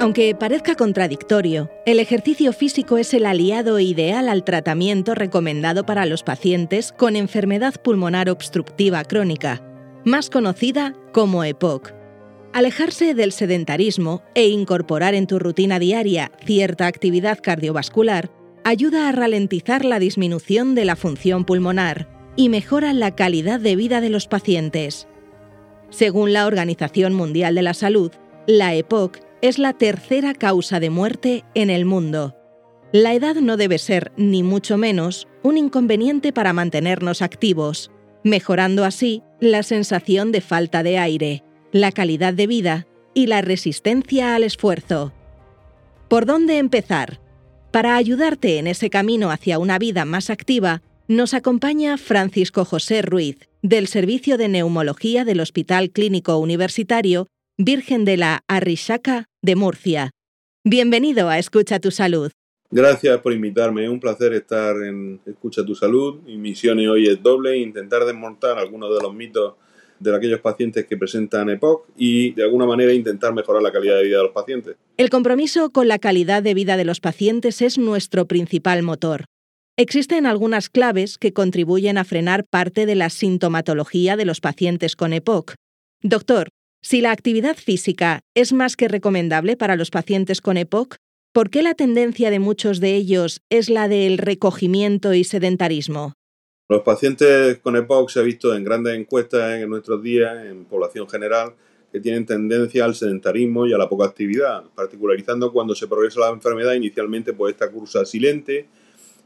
Aunque parezca contradictorio, el ejercicio físico es el aliado ideal al tratamiento recomendado para los pacientes con enfermedad pulmonar obstructiva crónica, más conocida como EPOC. Alejarse del sedentarismo e incorporar en tu rutina diaria cierta actividad cardiovascular ayuda a ralentizar la disminución de la función pulmonar y mejora la calidad de vida de los pacientes. Según la Organización Mundial de la Salud, la EPOC es la tercera causa de muerte en el mundo. La edad no debe ser, ni mucho menos, un inconveniente para mantenernos activos, mejorando así la sensación de falta de aire, la calidad de vida y la resistencia al esfuerzo. ¿Por dónde empezar? Para ayudarte en ese camino hacia una vida más activa, nos acompaña Francisco José Ruiz, del Servicio de Neumología del Hospital Clínico Universitario Virgen de la Arrixaca de Murcia. Bienvenido a Escucha tu Salud. Gracias por invitarme. Es un placer estar en Escucha tu Salud. Mi misión hoy es doble, intentar desmontar algunos de los mitos de aquellos pacientes que presentan EPOC y de alguna manera intentar mejorar la calidad de vida de los pacientes. El compromiso con la calidad de vida de los pacientes es nuestro principal motor. Existen algunas claves que contribuyen a frenar parte de la sintomatología de los pacientes con EPOC. Doctor, si la actividad física es más que recomendable para los pacientes con EPOC, ¿por qué la tendencia de muchos de ellos es la del recogimiento y sedentarismo? Los pacientes con EPOC se ha visto en grandes encuestas en nuestros días, en población general, que tienen tendencia al sedentarismo y a la poca actividad, particularizando cuando se progresa la enfermedad inicialmente por esta cursa silente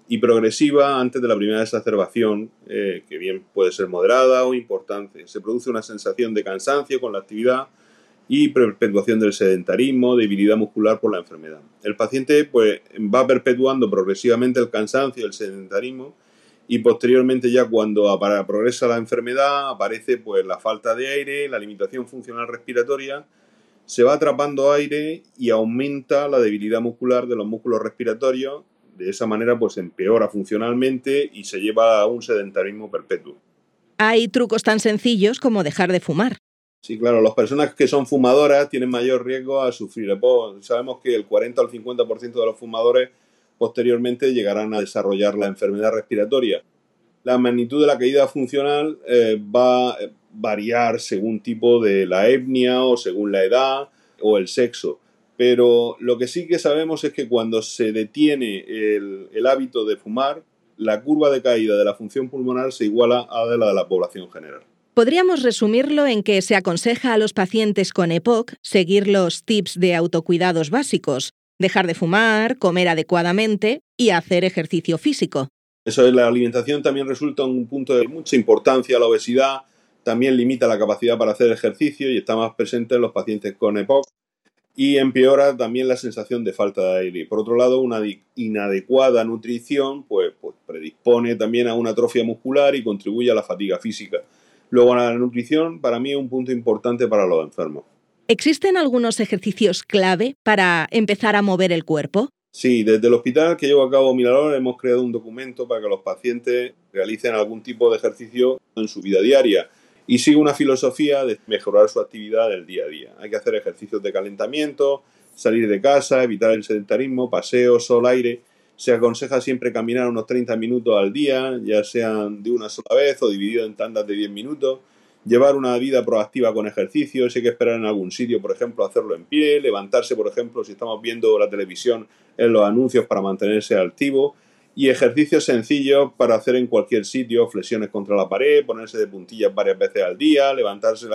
y progresiva antes de la primera exacerbación, eh, que bien puede ser moderada o importante. Se produce una sensación de cansancio con la actividad y perpetuación del sedentarismo, debilidad muscular por la enfermedad. El paciente pues, va perpetuando progresivamente el cansancio el sedentarismo y posteriormente ya cuando progresa la enfermedad aparece pues, la falta de aire, la limitación funcional respiratoria, se va atrapando aire y aumenta la debilidad muscular de los músculos respiratorios de esa manera pues empeora funcionalmente y se lleva a un sedentarismo perpetuo. Hay trucos tan sencillos como dejar de fumar. Sí, claro, las personas que son fumadoras tienen mayor riesgo a sufrir Sabemos que el 40 al 50% de los fumadores posteriormente llegarán a desarrollar la enfermedad respiratoria. La magnitud de la caída funcional eh, va a variar según tipo de la etnia o según la edad o el sexo pero lo que sí que sabemos es que cuando se detiene el, hábito de fumar, la curva de caída de la función pulmonar se iguala a la de la población general. Podríamos resumirlo en que se aconseja a los pacientes con EPOC seguir los tips de autocuidados básicos, dejar de fumar, comer adecuadamente y hacer ejercicio físico. Eso es, la alimentación también resulta un punto de mucha importancia. La obesidad también limita la capacidad para hacer ejercicio y está más presente en los pacientes con EPOC y empeora también la sensación de falta de aire. Por otro lado, una inadecuada nutrición pues, pues, predispone también a una atrofia muscular y contribuye a la fatiga física. Luego, la nutrición para mí es un punto importante para los enfermos. ¿Existen algunos ejercicios clave para empezar a mover el cuerpo? Sí, desde el hospital que llevo a cabo Mirador hemos creado un documento para que los pacientes realicen algún tipo de ejercicio en su vida diaria y sigue una filosofía de mejorar su actividad del día a día. Hay que hacer ejercicios de calentamiento, salir de casa, evitar el sedentarismo, paseos, sol, aire. Se aconseja siempre caminar unos 30 minutos al día, ya sean de una sola vez o dividido en tandas de 10 minutos. Llevar una vida proactiva con ejercicios, hay que esperar en algún sitio, por ejemplo, hacerlo en pie, levantarse, por ejemplo, si estamos viendo la televisión en los anuncios para mantenerse activo y ejercicios sencillos para hacer en cualquier sitio, flexiones contra la pared, ponerse de puntillas varias veces al día, levantarse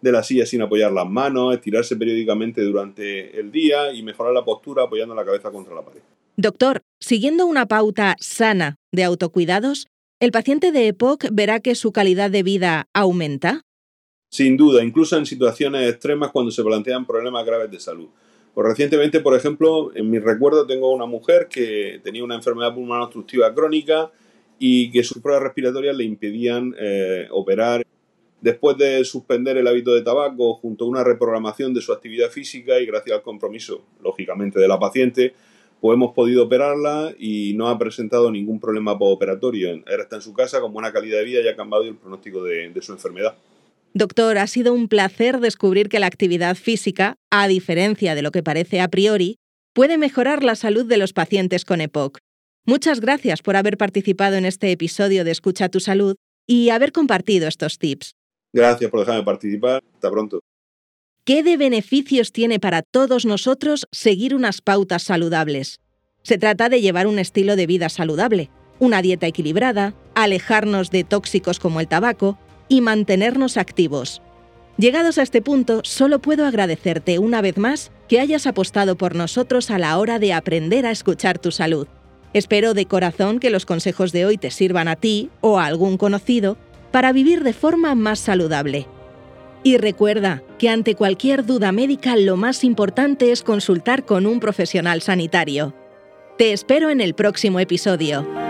de la silla sin apoyar las manos, estirarse periódicamente durante el día y mejorar la postura apoyando la cabeza contra la pared. Doctor, siguiendo una pauta sana de autocuidados, ¿el paciente de EPOC verá que su calidad de vida aumenta? Sin duda, incluso en situaciones extremas cuando se plantean problemas graves de salud. Pues recientemente, por ejemplo, en mi recuerdo tengo una mujer que tenía una enfermedad pulmonar obstructiva crónica y que sus pruebas respiratorias le impedían eh, operar. Después de suspender el hábito de tabaco, junto a una reprogramación de su actividad física y gracias al compromiso, lógicamente, de la paciente, pues hemos podido operarla y no ha presentado ningún problema postoperatorio. Ahora está en su casa con buena calidad de vida y ha cambiado el pronóstico de su enfermedad. Doctor, ha sido un placer descubrir que la actividad física, a diferencia de lo que parece a priori, puede mejorar la salud de los pacientes con EPOC. Muchas gracias por haber participado en este episodio de Escucha tu Salud y haber compartido estos tips. Gracias por dejarme participar. Hasta pronto. ¿Qué de beneficios tiene para todos nosotros seguir unas pautas saludables? Se trata de llevar un estilo de vida saludable, una dieta equilibrada, alejarnos de tóxicos como el tabaco y mantenernos activos. Llegados a este punto, solo puedo agradecerte una vez más que hayas apostado por nosotros a la hora de aprender a escuchar tu salud. Espero de corazón que los consejos de hoy te sirvan a ti o a algún conocido para vivir de forma más saludable. Y recuerda que ante cualquier duda médica lo más importante es consultar con un profesional sanitario. Te espero en el próximo episodio.